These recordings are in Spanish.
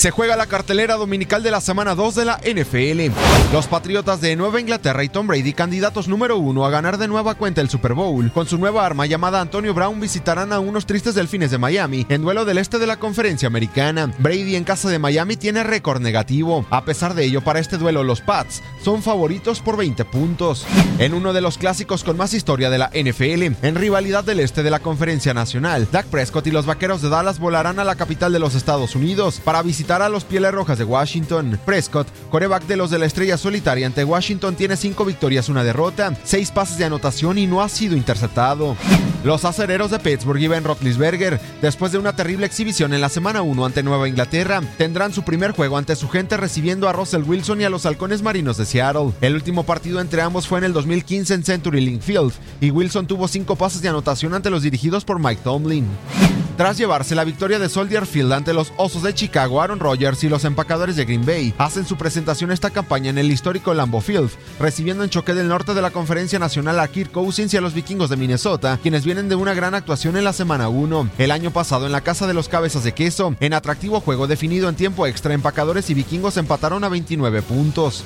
Se juega la cartelera dominical de la semana 2 de la NFL. Los Patriotas de Nueva Inglaterra y Tom Brady, candidatos número uno a ganar de nueva cuenta el Super Bowl, con su nueva arma llamada Antonio Brown, visitarán a unos tristes delfines de Miami en duelo del este de la conferencia americana. Brady en casa de Miami tiene récord negativo. A pesar de ello, para este duelo los Pats son favoritos por 20 puntos. En uno de los clásicos con más historia de la NFL, en rivalidad del este de la conferencia nacional, Dak Prescott y los Vaqueros de Dallas volarán a la capital de los Estados Unidos para visitar a los Pieles Rojas de Washington. Prescott, coreback de los de la estrella solitaria ante Washington, tiene cinco victorias, una derrota, seis pases de anotación y no ha sido interceptado. Los acereros de Pittsburgh y Ben Roethlisberger, después de una terrible exhibición en la semana 1 ante Nueva Inglaterra, tendrán su primer juego ante su gente recibiendo a Russell Wilson y a los halcones marinos de Seattle. El último partido entre ambos fue en el 2015 en Century Link Field y Wilson tuvo cinco pases de anotación ante los dirigidos por Mike Tomlin. Tras llevarse la victoria de Soldier Field ante los Osos de Chicago, Aaron Rodgers y los empacadores de Green Bay hacen su presentación esta campaña en el histórico Lambeau Field, recibiendo en choque del norte de la Conferencia Nacional a Kirk Cousins y a los vikingos de Minnesota, quienes vienen de una gran actuación en la semana 1. El año pasado en la casa de los cabezas de queso, en atractivo juego definido en tiempo extra, empacadores y vikingos empataron a 29 puntos.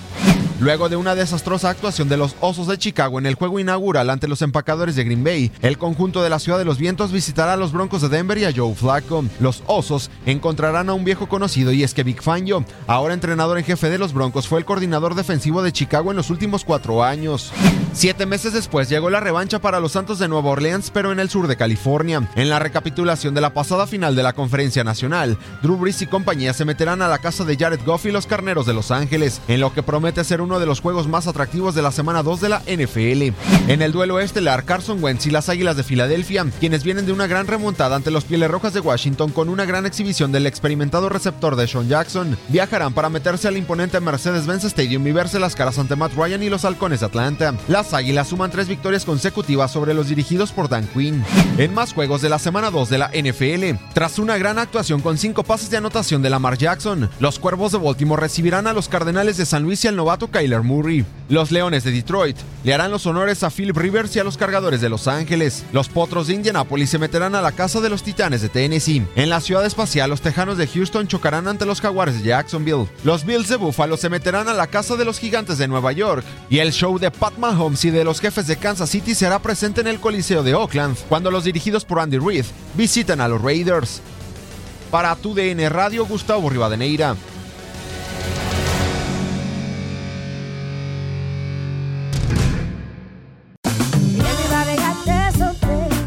Luego de una desastrosa actuación de los Osos de Chicago en el juego inaugural ante los empacadores de Green Bay, el conjunto de la Ciudad de los Vientos visitará a los Broncos de Denver y a Joe Flacco. Los Osos encontrarán a un viejo conocido y es que Vic Fangio, ahora entrenador en jefe de los Broncos, fue el coordinador defensivo de Chicago en los últimos cuatro años. Siete meses después llegó la revancha para los Santos de Nueva Orleans, pero en el sur de California. En la recapitulación de la pasada final de la Conferencia Nacional, Drew Brees y compañía se meterán a la casa de Jared Goff y los Carneros de Los Ángeles, en lo que promete ser uno de los juegos más atractivos de la semana 2 de la NFL. En el duelo estelar, Carson Wentz y las Águilas de Filadelfia, quienes vienen de una gran remontada ante los Pieles Rojas de Washington con una gran exhibición del experimentado receptor de Sean Jackson, viajarán para meterse al imponente Mercedes-Benz Stadium y verse las caras ante Matt Ryan y los Halcones de Atlanta. Las Águilas suman tres victorias consecutivas sobre los dirigidos por Dan Quinn. En más juegos de la semana 2 de la NFL, tras una gran actuación con cinco pases de anotación de Lamar Jackson, los Cuervos de Baltimore recibirán a los Cardenales de San Luis y al novato Kyler Murray. Los Leones de Detroit le harán los honores a Philip Rivers y a los Cargadores de Los Ángeles. Los Potros de Indianapolis se meterán a la casa de los Titanes de Tennessee. En la ciudad espacial, los Tejanos de Houston chocarán ante los Jaguares de Jacksonville. Los Bills de Buffalo se meterán a la casa de los Gigantes de Nueva York. Y el show de Pat Mahomes y de los jefes de Kansas City será presente en el Coliseo de Oakland, cuando los dirigidos por Andy Reid visiten a los Raiders. Para tu DN Radio, Gustavo Rivadeneira.